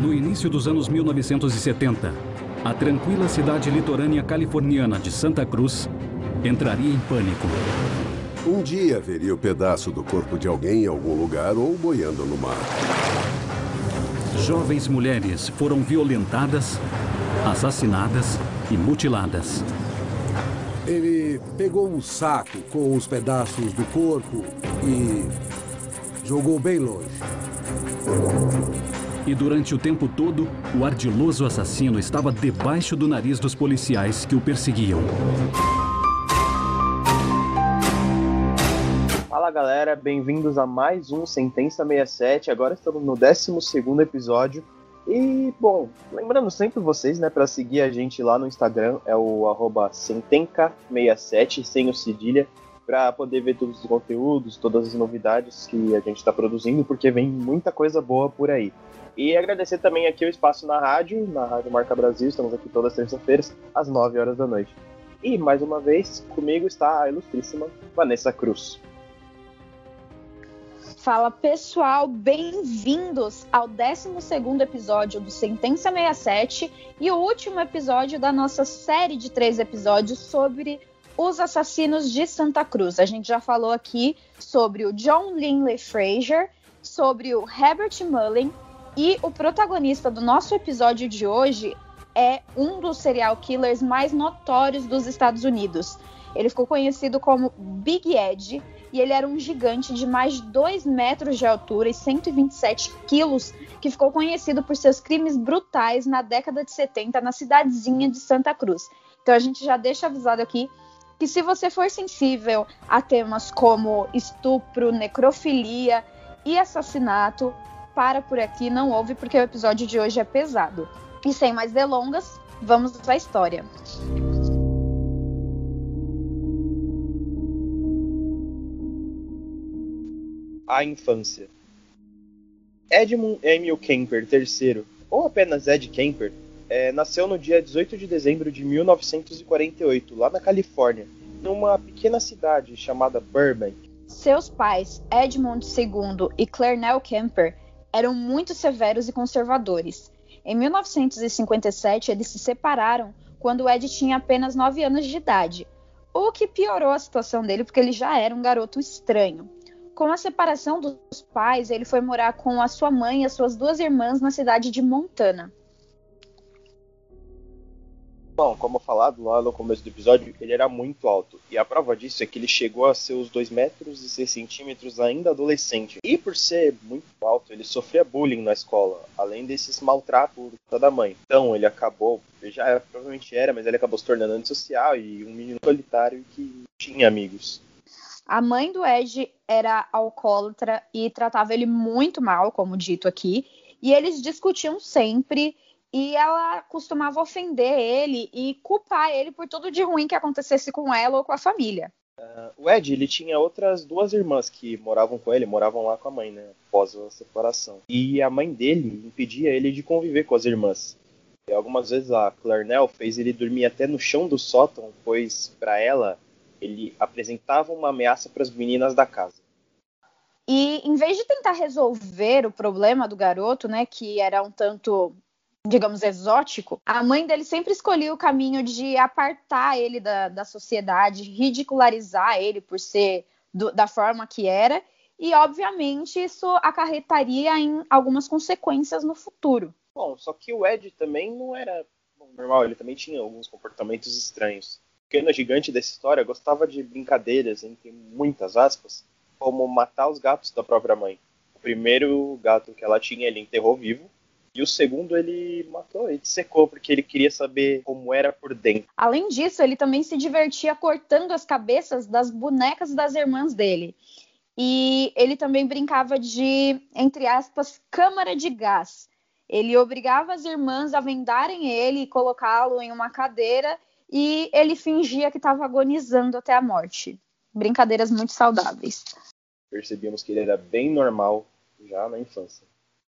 No início dos anos 1970, a tranquila cidade litorânea californiana de Santa Cruz entraria em pânico. Um dia veria o pedaço do corpo de alguém em algum lugar ou boiando no mar. Jovens mulheres foram violentadas, assassinadas e mutiladas. Ele pegou um saco com os pedaços do corpo e jogou bem longe. E durante o tempo todo, o ardiloso assassino estava debaixo do nariz dos policiais que o perseguiam. Fala galera, bem-vindos a mais um Sentença 67. Agora estamos no 12 episódio. E, bom, lembrando sempre vocês, né, para seguir a gente lá no Instagram, é o sentenca67, sem o cedilha, para poder ver todos os conteúdos, todas as novidades que a gente está produzindo, porque vem muita coisa boa por aí. E agradecer também aqui o espaço na rádio, na Rádio Marca Brasil, estamos aqui todas as terças-feiras, às 9 horas da noite. E, mais uma vez, comigo está a ilustríssima Vanessa Cruz. Fala pessoal, bem-vindos ao 12 episódio do Sentença 67 e o último episódio da nossa série de três episódios sobre os assassinos de Santa Cruz. A gente já falou aqui sobre o John Linley Fraser, sobre o Herbert Mullen e o protagonista do nosso episódio de hoje é um dos serial killers mais notórios dos Estados Unidos. Ele ficou conhecido como Big Ed e ele era um gigante de mais de 2 metros de altura e 127 quilos, que ficou conhecido por seus crimes brutais na década de 70 na cidadezinha de Santa Cruz. Então a gente já deixa avisado aqui que se você for sensível a temas como estupro, necrofilia e assassinato, para por aqui, não ouve, porque o episódio de hoje é pesado. E sem mais delongas, vamos à história. A infância. Edmund Emil Kemper III, ou apenas Ed Kemper, é, nasceu no dia 18 de dezembro de 1948, lá na Califórnia, numa pequena cidade chamada Burbank. Seus pais, Edmund II e Clarnell Kemper, eram muito severos e conservadores. Em 1957, eles se separaram quando Ed tinha apenas 9 anos de idade, o que piorou a situação dele porque ele já era um garoto estranho. Com a separação dos pais, ele foi morar com a sua mãe e as suas duas irmãs na cidade de Montana. Bom, como falado lá no começo do episódio, ele era muito alto. E a prova disso é que ele chegou a seus 2 metros e 6 centímetros ainda adolescente. E por ser muito alto, ele sofria bullying na escola, além desses maltratos da mãe. Então ele acabou, ele já era, provavelmente era, mas ele acabou se tornando antissocial e um menino solitário que tinha amigos. A mãe do Ed era alcoólatra e tratava ele muito mal, como dito aqui. E eles discutiam sempre e ela costumava ofender ele e culpar ele por tudo de ruim que acontecesse com ela ou com a família. Uh, o Ed, ele tinha outras duas irmãs que moravam com ele, moravam lá com a mãe, né, após a separação. E a mãe dele impedia ele de conviver com as irmãs. E algumas vezes a Clarnell fez ele dormir até no chão do sótão, pois para ela ele apresentava uma ameaça para as meninas da casa. E em vez de tentar resolver o problema do garoto, né, que era um tanto digamos, exótico, a mãe dele sempre escolhia o caminho de apartar ele da, da sociedade, ridicularizar ele por ser do, da forma que era, e obviamente isso acarretaria em algumas consequências no futuro. Bom, só que o Ed também não era normal, ele também tinha alguns comportamentos estranhos. O pequeno gigante dessa história gostava de brincadeiras, entre muitas aspas, como matar os gatos da própria mãe. O primeiro gato que ela tinha, ele enterrou vivo, e o segundo ele matou, ele secou, porque ele queria saber como era por dentro. Além disso, ele também se divertia cortando as cabeças das bonecas das irmãs dele. E ele também brincava de, entre aspas, câmara de gás. Ele obrigava as irmãs a vendarem ele e colocá-lo em uma cadeira e ele fingia que estava agonizando até a morte. Brincadeiras muito saudáveis. Percebíamos que ele era bem normal já na infância.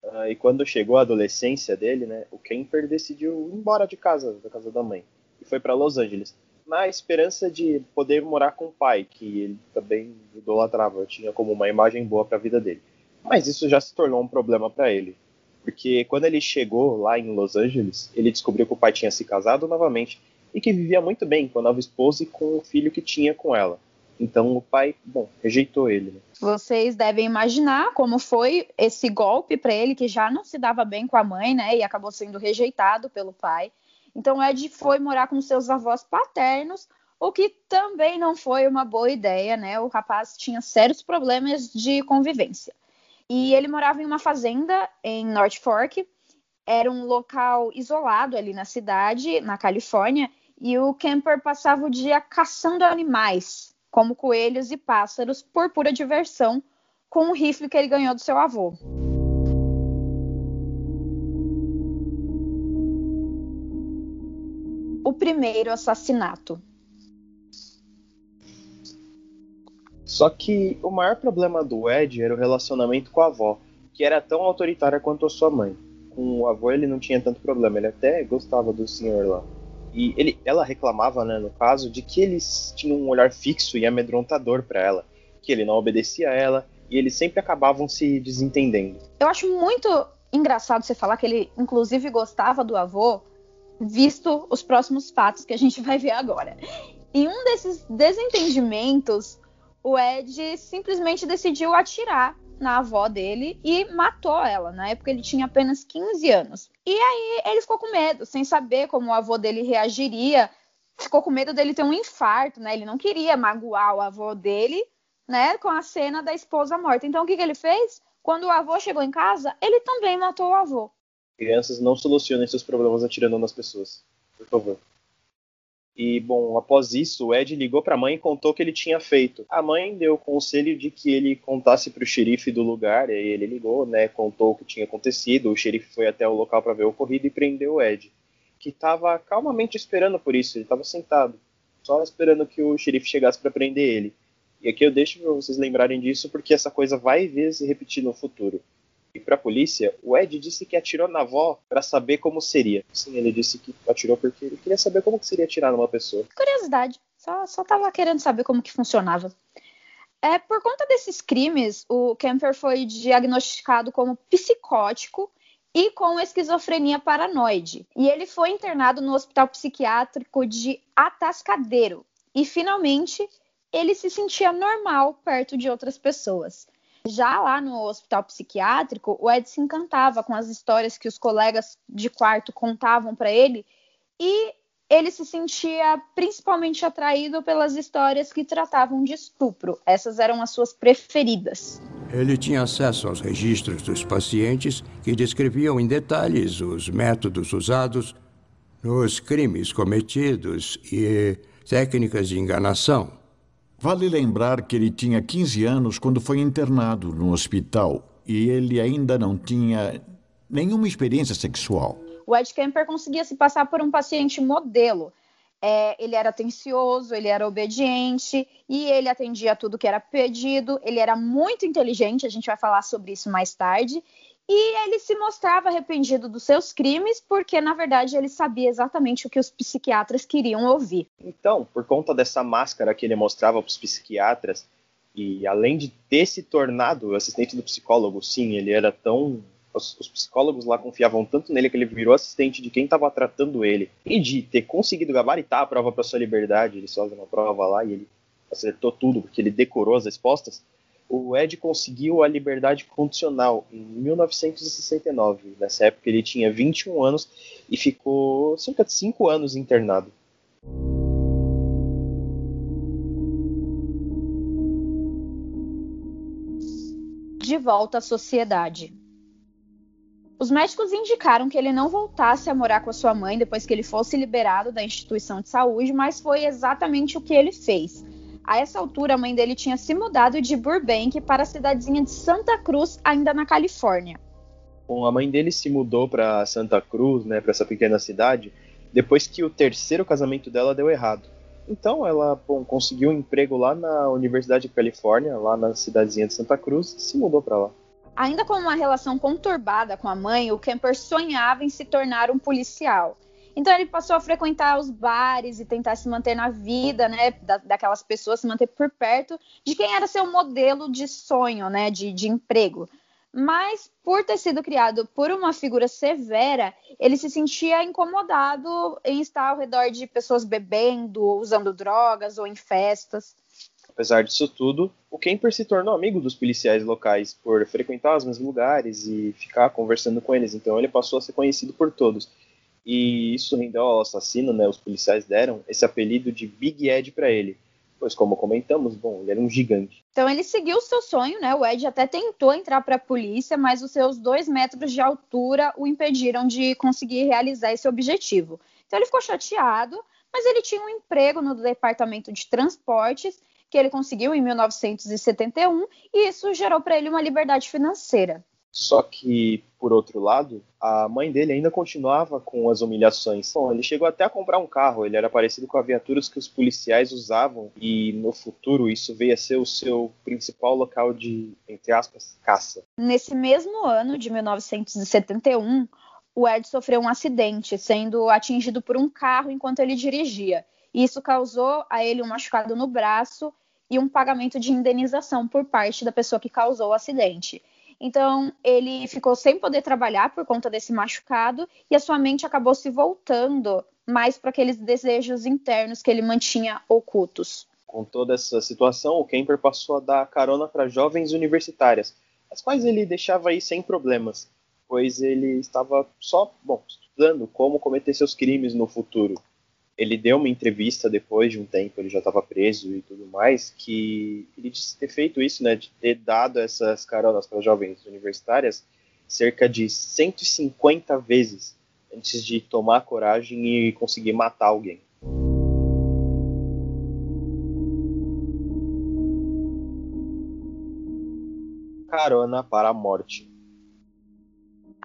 Uh, e quando chegou a adolescência dele, né, o Kemper decidiu ir embora de casa, da casa da mãe, e foi para Los Angeles, na esperança de poder morar com o pai, que ele também idolatrava, tinha como uma imagem boa para a vida dele. Mas isso já se tornou um problema para ele, Porque quando ele chegou lá em Los Angeles, ele descobriu que o pai tinha se casado novamente e que vivia muito bem com a nova esposa e com o filho que tinha com ela. Então o pai, bom, rejeitou ele. Né? Vocês devem imaginar como foi esse golpe para ele, que já não se dava bem com a mãe, né? E acabou sendo rejeitado pelo pai. Então Ed foi morar com seus avós paternos, o que também não foi uma boa ideia, né? O rapaz tinha sérios problemas de convivência. E ele morava em uma fazenda em North Fork, era um local isolado ali na cidade, na Califórnia, e o camper passava o dia caçando animais, como coelhos e pássaros, por pura diversão, com um rifle que ele ganhou do seu avô. O primeiro assassinato. Só que o maior problema do Ed era o relacionamento com a avó, que era tão autoritária quanto a sua mãe. Com o avô ele não tinha tanto problema, ele até gostava do senhor lá. E ele, ela reclamava, né, no caso, de que eles tinham um olhar fixo e amedrontador para ela, que ele não obedecia a ela e eles sempre acabavam se desentendendo. Eu acho muito engraçado você falar que ele, inclusive, gostava do avô, visto os próximos fatos que a gente vai ver agora. Em um desses desentendimentos, o Ed simplesmente decidiu atirar na avó dele e matou ela. Na época ele tinha apenas 15 anos. E aí ele ficou com medo, sem saber como o avô dele reagiria. Ficou com medo dele ter um infarto, né? Ele não queria magoar o avô dele, né? Com a cena da esposa morta. Então o que, que ele fez? Quando o avô chegou em casa, ele também matou o avô. Crianças não solucionem seus problemas atirando nas pessoas. Por favor. E, bom, após isso, o Ed ligou para a mãe e contou o que ele tinha feito. A mãe deu o conselho de que ele contasse para o xerife do lugar, e ele ligou, né, contou o que tinha acontecido. O xerife foi até o local para ver o ocorrido e prendeu o Ed, que estava calmamente esperando por isso. Ele estava sentado, só esperando que o xerife chegasse para prender ele. E aqui eu deixo para vocês lembrarem disso, porque essa coisa vai ver se repetir no futuro. E para a polícia, o Ed disse que atirou na avó para saber como seria. Sim, ele disse que atirou porque ele queria saber como que seria atirar numa pessoa. Curiosidade, só, só tava querendo saber como que funcionava. É, por conta desses crimes, o Kemper foi diagnosticado como psicótico e com esquizofrenia paranoide. E ele foi internado no hospital psiquiátrico de Atascadeiro. E finalmente ele se sentia normal perto de outras pessoas. Já lá no hospital psiquiátrico, o Ed se encantava com as histórias que os colegas de quarto contavam para ele e ele se sentia principalmente atraído pelas histórias que tratavam de estupro. Essas eram as suas preferidas. Ele tinha acesso aos registros dos pacientes que descreviam em detalhes os métodos usados nos crimes cometidos e técnicas de enganação. Vale lembrar que ele tinha 15 anos quando foi internado no hospital e ele ainda não tinha nenhuma experiência sexual. O Ed Kemper conseguia se passar por um paciente modelo. É, ele era atencioso, ele era obediente e ele atendia tudo que era pedido. Ele era muito inteligente, a gente vai falar sobre isso mais tarde. E ele se mostrava arrependido dos seus crimes, porque na verdade ele sabia exatamente o que os psiquiatras queriam ouvir. Então, por conta dessa máscara que ele mostrava para os psiquiatras, e além de ter se tornado assistente do psicólogo, sim, ele era tão. Os, os psicólogos lá confiavam tanto nele que ele virou assistente de quem estava tratando ele. E de ter conseguido gabaritar a prova para sua liberdade, eles fazem uma prova lá e ele acertou tudo, porque ele decorou as respostas o Ed conseguiu a liberdade condicional em 1969. Nessa época ele tinha 21 anos e ficou cerca de 5 anos internado. De volta à sociedade. Os médicos indicaram que ele não voltasse a morar com a sua mãe depois que ele fosse liberado da instituição de saúde, mas foi exatamente o que ele fez a essa altura, a mãe dele tinha se mudado de Burbank para a cidadezinha de Santa Cruz, ainda na Califórnia. Bom, a mãe dele se mudou para Santa Cruz, né, para essa pequena cidade, depois que o terceiro casamento dela deu errado. Então ela bom, conseguiu um emprego lá na Universidade de Califórnia, lá na cidadezinha de Santa Cruz, e se mudou para lá. Ainda com uma relação conturbada com a mãe, o Kemper sonhava em se tornar um policial. Então ele passou a frequentar os bares e tentar se manter na vida, né, da, daquelas pessoas, se manter por perto de quem era seu modelo de sonho, né, de, de emprego. Mas, por ter sido criado por uma figura severa, ele se sentia incomodado em estar ao redor de pessoas bebendo, usando drogas ou em festas. Apesar disso tudo, o Kemper se tornou amigo dos policiais locais por frequentar os mesmos lugares e ficar conversando com eles. Então ele passou a ser conhecido por todos. E isso rendeu ao assassino, né? Os policiais deram esse apelido de Big Ed para ele pois como comentamos, bom, ele era um gigante. Então ele seguiu o seu sonho, né? O Ed até tentou entrar para a polícia, mas os seus dois metros de altura o impediram de conseguir realizar esse objetivo. Então ele ficou chateado, mas ele tinha um emprego no departamento de transportes que ele conseguiu em 1971 e isso gerou para ele uma liberdade financeira. Só que, por outro lado, a mãe dele ainda continuava com as humilhações. Bom, ele chegou até a comprar um carro, ele era parecido com viaturas que os policiais usavam, e no futuro isso veio a ser o seu principal local de, entre aspas, caça. Nesse mesmo ano de 1971, o Ed sofreu um acidente, sendo atingido por um carro enquanto ele dirigia. Isso causou a ele um machucado no braço e um pagamento de indenização por parte da pessoa que causou o acidente. Então, ele ficou sem poder trabalhar por conta desse machucado e a sua mente acabou se voltando mais para aqueles desejos internos que ele mantinha ocultos. Com toda essa situação, o Kemper passou a dar carona para jovens universitárias, as quais ele deixava aí sem problemas, pois ele estava só, bom, estudando como cometer seus crimes no futuro ele deu uma entrevista depois de um tempo, ele já estava preso e tudo mais, que ele disse ter feito isso, né, de ter dado essas caronas para jovens universitárias cerca de 150 vezes antes de tomar coragem e conseguir matar alguém. Carona para a morte.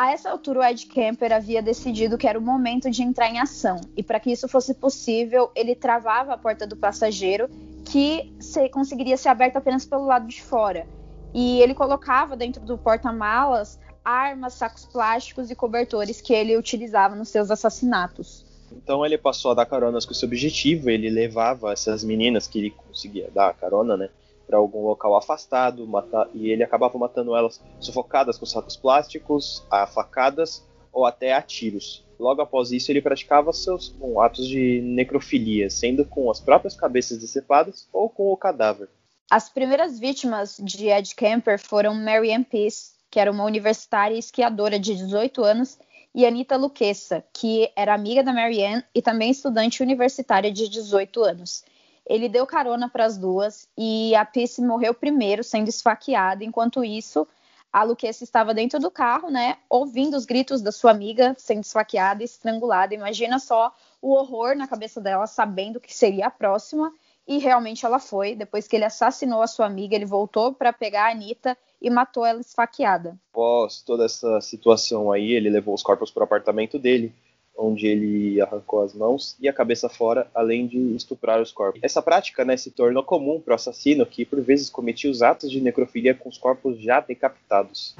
A essa altura, o Ed Kemper havia decidido que era o momento de entrar em ação, e para que isso fosse possível, ele travava a porta do passageiro, que se, conseguiria ser aberta apenas pelo lado de fora. E ele colocava dentro do porta-malas armas, sacos plásticos e cobertores que ele utilizava nos seus assassinatos. Então ele passou a dar caronas com esse objetivo, ele levava essas meninas que ele conseguia dar carona, né? Para algum local afastado, e ele acabava matando elas sufocadas com sacos plásticos, a facadas ou até a tiros. Logo após isso, ele praticava seus bom, atos de necrofilia, sendo com as próprias cabeças decepadas ou com o cadáver. As primeiras vítimas de Ed Kemper foram Mary Ann Peace, que era uma universitária esquiadora de 18 anos, e Anita Luquessa, que era amiga da Mary Ann e também estudante universitária de 18 anos. Ele deu carona para as duas e a Peace morreu primeiro, sendo esfaqueada. Enquanto isso, a Luquessa estava dentro do carro, né, ouvindo os gritos da sua amiga sendo esfaqueada e estrangulada. Imagina só o horror na cabeça dela, sabendo que seria a próxima. E realmente ela foi. Depois que ele assassinou a sua amiga, ele voltou para pegar a Anitta e matou ela esfaqueada. Após toda essa situação aí, ele levou os corpos para o apartamento dele onde ele arrancou as mãos e a cabeça fora, além de estuprar os corpos. Essa prática né, se tornou comum para o assassino, que por vezes cometia os atos de necrofilia com os corpos já decapitados.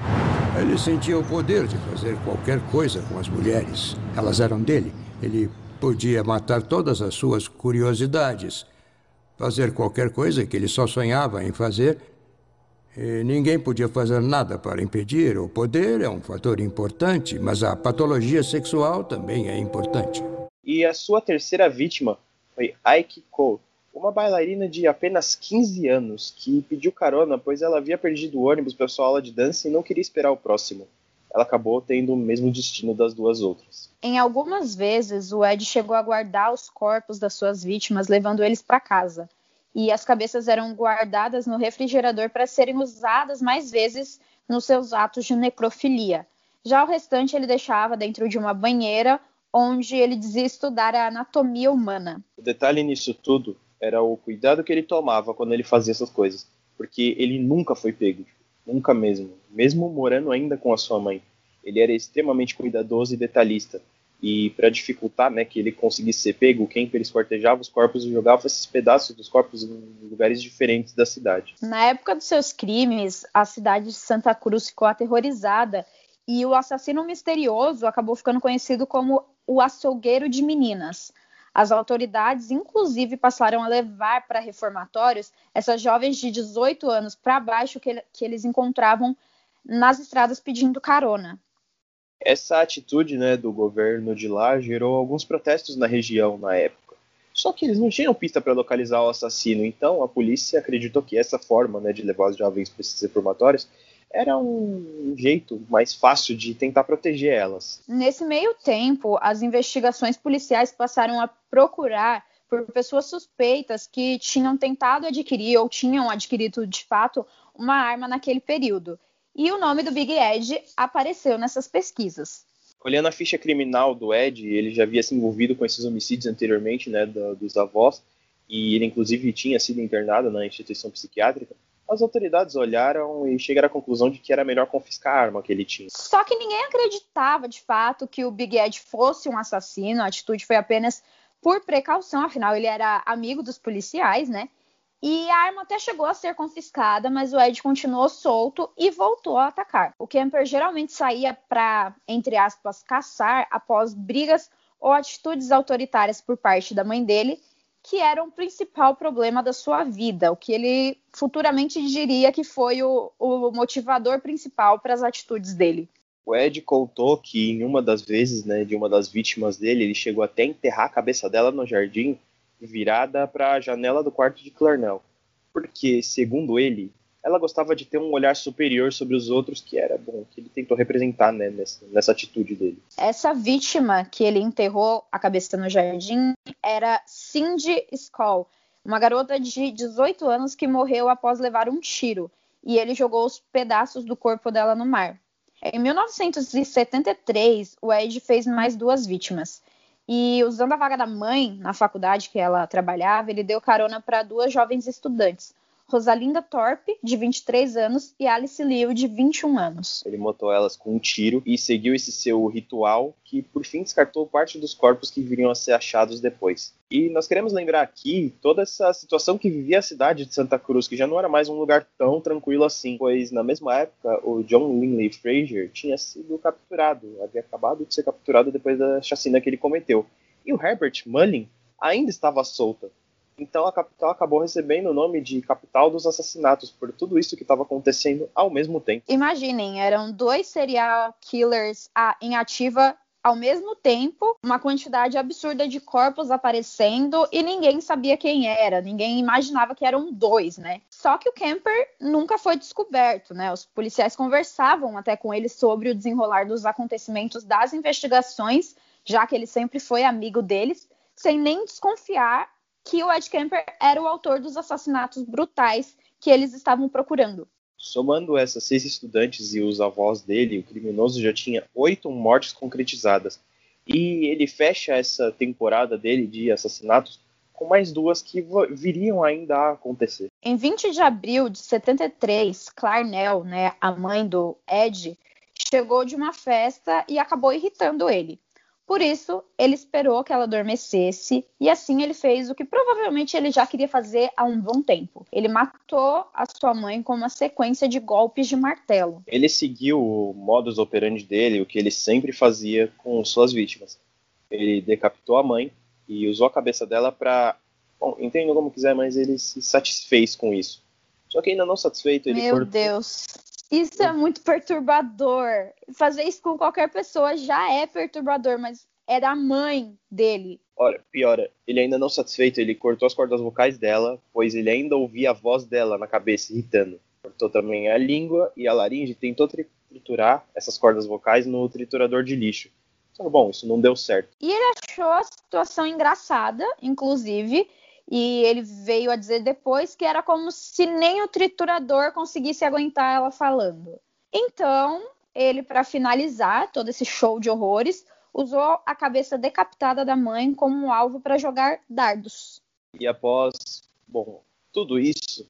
Ele sentia o poder de fazer qualquer coisa com as mulheres. Elas eram dele. Ele podia matar todas as suas curiosidades, fazer qualquer coisa que ele só sonhava em fazer e ninguém podia fazer nada para impedir. O poder é um fator importante, mas a patologia sexual também é importante. E a sua terceira vítima foi Aiki Ko, uma bailarina de apenas 15 anos que pediu carona pois ela havia perdido o ônibus para sua aula de dança e não queria esperar o próximo. Ela acabou tendo o mesmo destino das duas outras. Em algumas vezes, o Ed chegou a guardar os corpos das suas vítimas, levando eles para casa e as cabeças eram guardadas no refrigerador para serem usadas mais vezes nos seus atos de necrofilia. Já o restante ele deixava dentro de uma banheira, onde ele dizia estudar a anatomia humana. O detalhe nisso tudo era o cuidado que ele tomava quando ele fazia essas coisas, porque ele nunca foi pego, nunca mesmo, mesmo morando ainda com a sua mãe. Ele era extremamente cuidadoso e detalhista, e para dificultar né, que ele conseguisse ser pego, o Kemper esquartejava os corpos e jogava esses pedaços dos corpos em lugares diferentes da cidade. Na época dos seus crimes, a cidade de Santa Cruz ficou aterrorizada e o assassino misterioso acabou ficando conhecido como o açougueiro de meninas. As autoridades, inclusive, passaram a levar para reformatórios essas jovens de 18 anos para baixo que, que eles encontravam nas estradas pedindo carona. Essa atitude né, do governo de lá gerou alguns protestos na região na época. Só que eles não tinham pista para localizar o assassino, então a polícia acreditou que essa forma né, de levar os jovens para esses reformatórios era um jeito mais fácil de tentar proteger elas. Nesse meio tempo, as investigações policiais passaram a procurar por pessoas suspeitas que tinham tentado adquirir ou tinham adquirido de fato uma arma naquele período. E o nome do Big Ed apareceu nessas pesquisas. Olhando a ficha criminal do Ed, ele já havia se envolvido com esses homicídios anteriormente, né, dos avós, e ele inclusive tinha sido internado na instituição psiquiátrica as autoridades olharam e chegaram à conclusão de que era melhor confiscar a arma que ele tinha. Só que ninguém acreditava de fato que o Big Ed fosse um assassino, a atitude foi apenas por precaução, afinal ele era amigo dos policiais, né? E a arma até chegou a ser confiscada, mas o Ed continuou solto e voltou a atacar. O Kemper geralmente saía para, entre aspas, caçar após brigas ou atitudes autoritárias por parte da mãe dele que era o principal problema da sua vida, o que ele futuramente diria que foi o, o motivador principal para as atitudes dele. O Ed contou que em uma das vezes, né, de uma das vítimas dele, ele chegou até a enterrar a cabeça dela no jardim, virada para a janela do quarto de Clarnell, porque, segundo ele, ela gostava de ter um olhar superior sobre os outros, que era bom, que ele tentou representar né, nessa, nessa atitude dele. Essa vítima que ele enterrou a cabeça no jardim era Cindy Skoll, uma garota de 18 anos que morreu após levar um tiro, e ele jogou os pedaços do corpo dela no mar. Em 1973, o Ed fez mais duas vítimas. E usando a vaga da mãe na faculdade que ela trabalhava, ele deu carona para duas jovens estudantes, Rosalinda Thorpe, de 23 anos, e Alice Liu, de 21 anos. Ele matou elas com um tiro e seguiu esse seu ritual, que por fim descartou parte dos corpos que viriam a ser achados depois. E nós queremos lembrar aqui toda essa situação que vivia a cidade de Santa Cruz, que já não era mais um lugar tão tranquilo assim, pois na mesma época o John Linley Fraser tinha sido capturado, havia acabado de ser capturado depois da chacina que ele cometeu. E o Herbert Mullin ainda estava solta. Então a capital acabou recebendo o nome de capital dos assassinatos por tudo isso que estava acontecendo ao mesmo tempo. Imaginem, eram dois serial killers em ativa ao mesmo tempo, uma quantidade absurda de corpos aparecendo e ninguém sabia quem era, ninguém imaginava que eram dois, né? Só que o Kemper nunca foi descoberto, né? Os policiais conversavam até com ele sobre o desenrolar dos acontecimentos das investigações, já que ele sempre foi amigo deles, sem nem desconfiar que o Ed Kemper era o autor dos assassinatos brutais que eles estavam procurando. Somando essas seis estudantes e os avós dele, o criminoso já tinha oito mortes concretizadas. E ele fecha essa temporada dele de assassinatos com mais duas que viriam ainda a acontecer. Em 20 de abril de 73, Clarnell, né, a mãe do Ed, chegou de uma festa e acabou irritando ele. Por isso, ele esperou que ela adormecesse e assim ele fez o que provavelmente ele já queria fazer há um bom tempo. Ele matou a sua mãe com uma sequência de golpes de martelo. Ele seguiu o modus operandi dele, o que ele sempre fazia com suas vítimas. Ele decapitou a mãe e usou a cabeça dela para, bom, entenda como quiser, mas ele se satisfez com isso. Só que ainda não satisfeito, ele Meu cortou... Deus. Isso é muito perturbador. Fazer isso com qualquer pessoa já é perturbador, mas é da mãe dele. Olha, piora, ele ainda não satisfeito, ele cortou as cordas vocais dela, pois ele ainda ouvia a voz dela na cabeça irritando. Cortou também a língua e a laringe tentou triturar essas cordas vocais no triturador de lixo. Só bom, isso não deu certo. E ele achou a situação engraçada, inclusive, e ele veio a dizer depois que era como se nem o triturador conseguisse aguentar ela falando. Então, ele, para finalizar todo esse show de horrores, usou a cabeça decapitada da mãe como alvo para jogar dardos. E após, bom, tudo isso,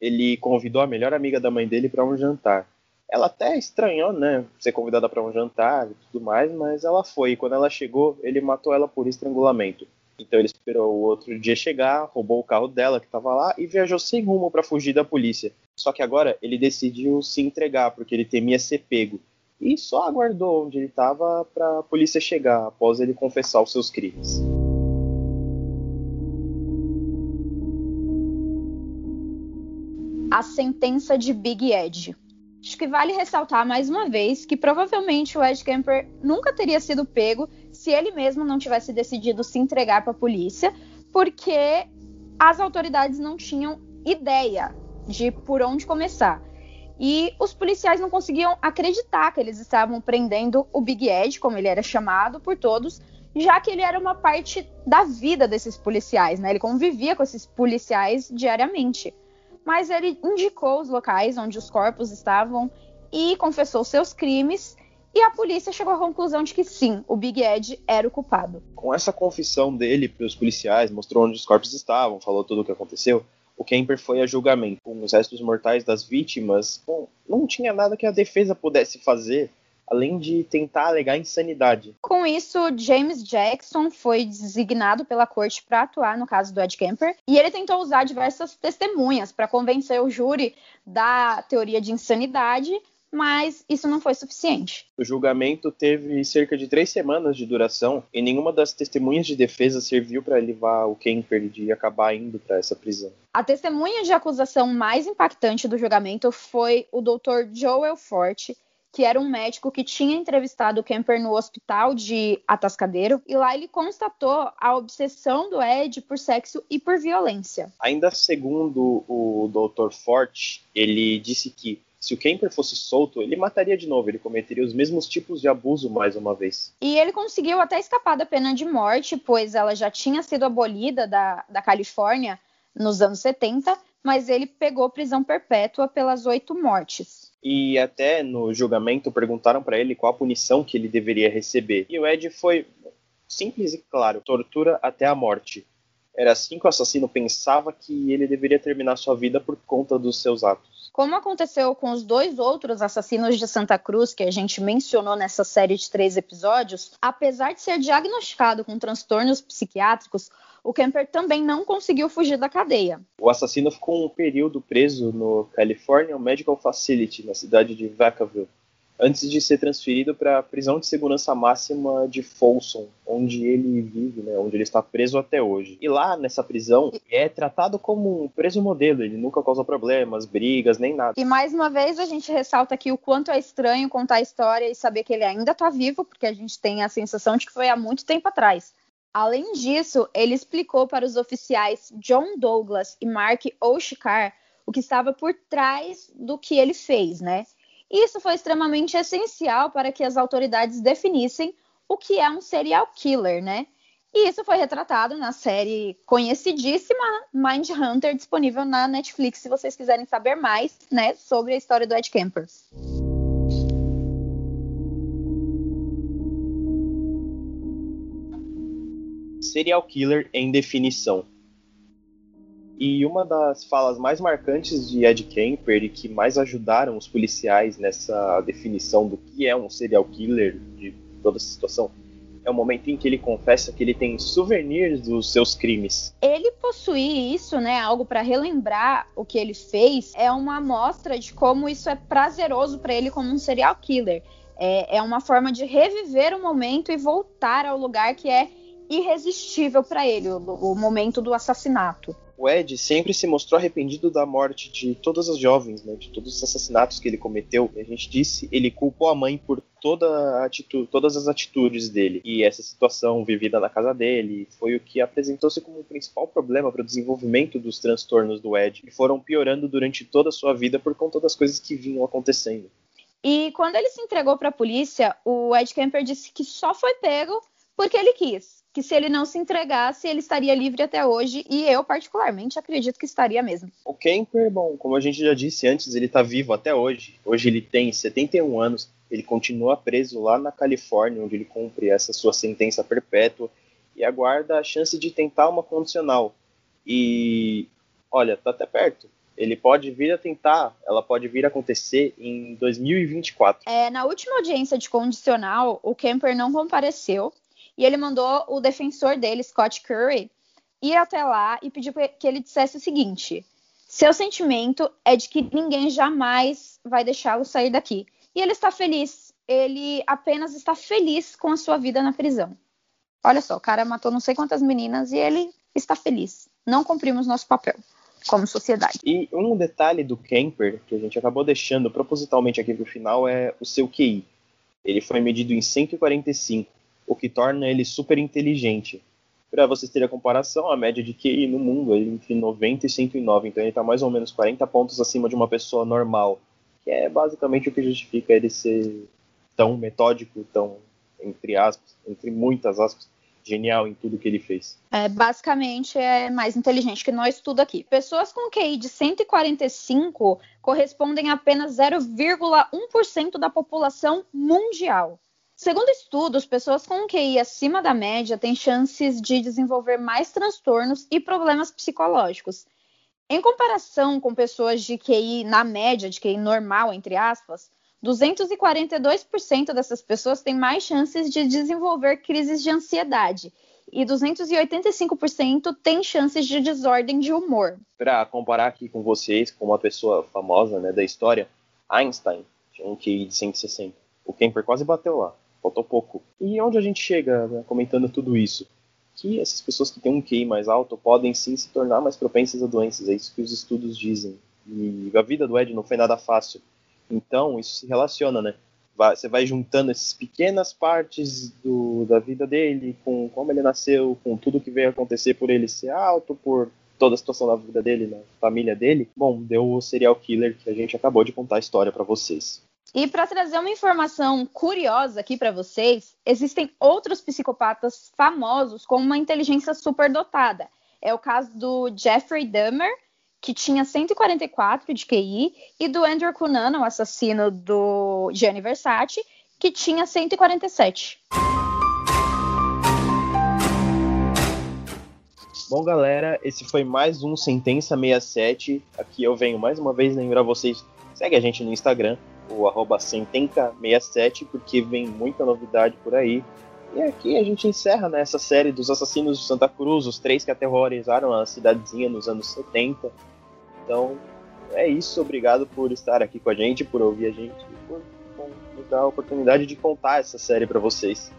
ele convidou a melhor amiga da mãe dele para um jantar. Ela até estranhou, né, ser convidada para um jantar e tudo mais, mas ela foi. E quando ela chegou, ele matou ela por estrangulamento. Então ele esperou o outro dia chegar, roubou o carro dela que estava lá e viajou sem rumo para fugir da polícia. Só que agora ele decidiu se entregar porque ele temia ser pego e só aguardou onde ele estava para a polícia chegar após ele confessar os seus crimes. A sentença de Big Ed. Acho que vale ressaltar mais uma vez que provavelmente o Ed Kemper nunca teria sido pego se ele mesmo não tivesse decidido se entregar para a polícia, porque as autoridades não tinham ideia de por onde começar. E os policiais não conseguiam acreditar que eles estavam prendendo o Big Ed, como ele era chamado por todos, já que ele era uma parte da vida desses policiais, né? Ele convivia com esses policiais diariamente. Mas ele indicou os locais onde os corpos estavam e confessou seus crimes. E a polícia chegou à conclusão de que sim, o Big Ed era o culpado. Com essa confissão dele para os policiais, mostrou onde os corpos estavam, falou tudo o que aconteceu o Kemper foi a julgamento. Com os restos mortais das vítimas, bom, não tinha nada que a defesa pudesse fazer além de tentar alegar insanidade. Com isso, James Jackson foi designado pela corte para atuar no caso do Ed Kemper e ele tentou usar diversas testemunhas para convencer o júri da teoria de insanidade mas isso não foi suficiente. O julgamento teve cerca de três semanas de duração e nenhuma das testemunhas de defesa serviu para levar o Kemper de acabar indo para essa prisão. A testemunha de acusação mais impactante do julgamento foi o Dr. Joel Forte, que era um médico que tinha entrevistado o Kemper no hospital de Atascadeiro, e lá ele constatou a obsessão do Ed por sexo e por violência. Ainda segundo o Dr. Forte, ele disse que se o Kemper fosse solto, ele mataria de novo, ele cometeria os mesmos tipos de abuso mais uma vez. E ele conseguiu até escapar da pena de morte, pois ela já tinha sido abolida da, da Califórnia nos anos 70, mas ele pegou prisão perpétua pelas oito mortes. E até no julgamento perguntaram para ele qual a punição que ele deveria receber. E o Ed foi simples e claro: tortura até a morte. Era assim que o assassino pensava que ele deveria terminar sua vida por conta dos seus atos. Como aconteceu com os dois outros assassinos de Santa Cruz, que a gente mencionou nessa série de três episódios, apesar de ser diagnosticado com transtornos psiquiátricos, o Kemper também não conseguiu fugir da cadeia. O assassino ficou um período preso no California Medical Facility, na cidade de Vacaville antes de ser transferido para a prisão de segurança máxima de Folsom, onde ele vive, né, onde ele está preso até hoje. E lá nessa prisão é tratado como um preso modelo, ele nunca causa problemas, brigas, nem nada. E mais uma vez a gente ressalta aqui o quanto é estranho contar a história e saber que ele ainda está vivo, porque a gente tem a sensação de que foi há muito tempo atrás. Além disso, ele explicou para os oficiais John Douglas e Mark Oshikar o que estava por trás do que ele fez, né? Isso foi extremamente essencial para que as autoridades definissem o que é um serial killer, né? E isso foi retratado na série conhecidíssima Mindhunter, disponível na Netflix, se vocês quiserem saber mais, né, sobre a história do Ed Kemper. Serial killer em definição. E uma das falas mais marcantes de Ed Kemper e que mais ajudaram os policiais nessa definição do que é um serial killer de toda essa situação é o momento em que ele confessa que ele tem souvenirs dos seus crimes. Ele possuir isso, né, algo para relembrar o que ele fez, é uma amostra de como isso é prazeroso para ele como um serial killer. É, é uma forma de reviver o momento e voltar ao lugar que é irresistível para ele, o, o momento do assassinato o Ed sempre se mostrou arrependido da morte de todas as jovens, né, de todos os assassinatos que ele cometeu. E a gente disse, ele culpou a mãe por toda atitude, todas as atitudes dele. E essa situação vivida na casa dele foi o que apresentou-se como o principal problema para o desenvolvimento dos transtornos do Ed, que foram piorando durante toda a sua vida por conta das coisas que vinham acontecendo. E quando ele se entregou para a polícia, o Ed Kemper disse que só foi pego porque ele quis que se ele não se entregasse, ele estaria livre até hoje, e eu, particularmente, acredito que estaria mesmo. O Kemper, bom, como a gente já disse antes, ele está vivo até hoje. Hoje ele tem 71 anos, ele continua preso lá na Califórnia, onde ele cumpre essa sua sentença perpétua e aguarda a chance de tentar uma condicional. E, olha, tá até perto. Ele pode vir a tentar, ela pode vir a acontecer em 2024. É, na última audiência de condicional, o Kemper não compareceu, e ele mandou o defensor dele, Scott Curry, ir até lá e pediu que ele dissesse o seguinte: seu sentimento é de que ninguém jamais vai deixá-lo sair daqui. E ele está feliz. Ele apenas está feliz com a sua vida na prisão. Olha só, o cara matou não sei quantas meninas e ele está feliz. Não cumprimos nosso papel. como sociedade. E um detalhe do Kemper, que a gente acabou deixando propositalmente aqui para o final, é o seu QI. Ele foi medido em 145, o que torna ele super inteligente. Para vocês terem a comparação, a média de QI no mundo é entre 90 e 109, então ele está mais ou menos 40 pontos acima de uma pessoa normal, que é basicamente o que justifica ele ser tão metódico, tão, entre aspas, entre muitas aspas, genial em tudo que ele fez. É, basicamente é mais inteligente que nós tudo aqui. Pessoas com QI de 145 correspondem a apenas 0,1% da população mundial. Segundo estudos, pessoas com QI acima da média têm chances de desenvolver mais transtornos e problemas psicológicos. Em comparação com pessoas de QI na média, de QI normal, entre aspas, 242% dessas pessoas têm mais chances de desenvolver crises de ansiedade e 285% têm chances de desordem de humor. Para comparar aqui com vocês, com uma pessoa famosa né, da história, Einstein tinha um QI de 160. O Kemper quase bateu lá, faltou pouco. E onde a gente chega né, comentando tudo isso? Que essas pessoas que têm um QI mais alto podem sim se tornar mais propensas a doenças, é isso que os estudos dizem. E a vida do Ed não foi nada fácil então, isso se relaciona, né? Você vai juntando essas pequenas partes do, da vida dele, com como ele nasceu, com tudo que veio acontecer por ele ser alto, por toda a situação da vida dele, na família dele. Bom, deu o serial killer que a gente acabou de contar a história para vocês. E para trazer uma informação curiosa aqui para vocês, existem outros psicopatas famosos com uma inteligência superdotada. É o caso do Jeffrey Dahmer, que tinha 144 de QI, e do Andrew Cunanan, o assassino do Gianni Versace, que tinha 147. Bom, galera, esse foi mais um Sentença 67. Aqui eu venho mais uma vez lembrar vocês, segue a gente no Instagram, o arroba Sentenca67, porque vem muita novidade por aí. E aqui a gente encerra né, essa série dos assassinos de Santa Cruz, os três que aterrorizaram a cidadezinha nos anos 70. Então, é isso. Obrigado por estar aqui com a gente, por ouvir a gente por, por nos dar a oportunidade de contar essa série para vocês.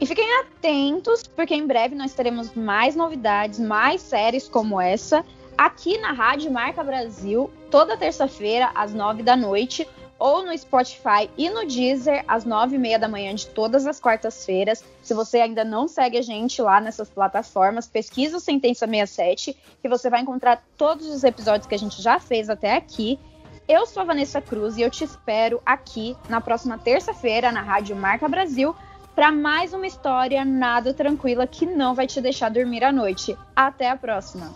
E fiquem atentos, porque em breve nós teremos mais novidades, mais séries como essa, aqui na Rádio Marca Brasil, toda terça-feira, às nove da noite ou no Spotify e no Deezer às nove e meia da manhã de todas as quartas-feiras. Se você ainda não segue a gente lá nessas plataformas, pesquisa o Sentença 67, que você vai encontrar todos os episódios que a gente já fez até aqui. Eu sou a Vanessa Cruz e eu te espero aqui na próxima terça-feira na Rádio Marca Brasil para mais uma história nada tranquila que não vai te deixar dormir à noite. Até a próxima!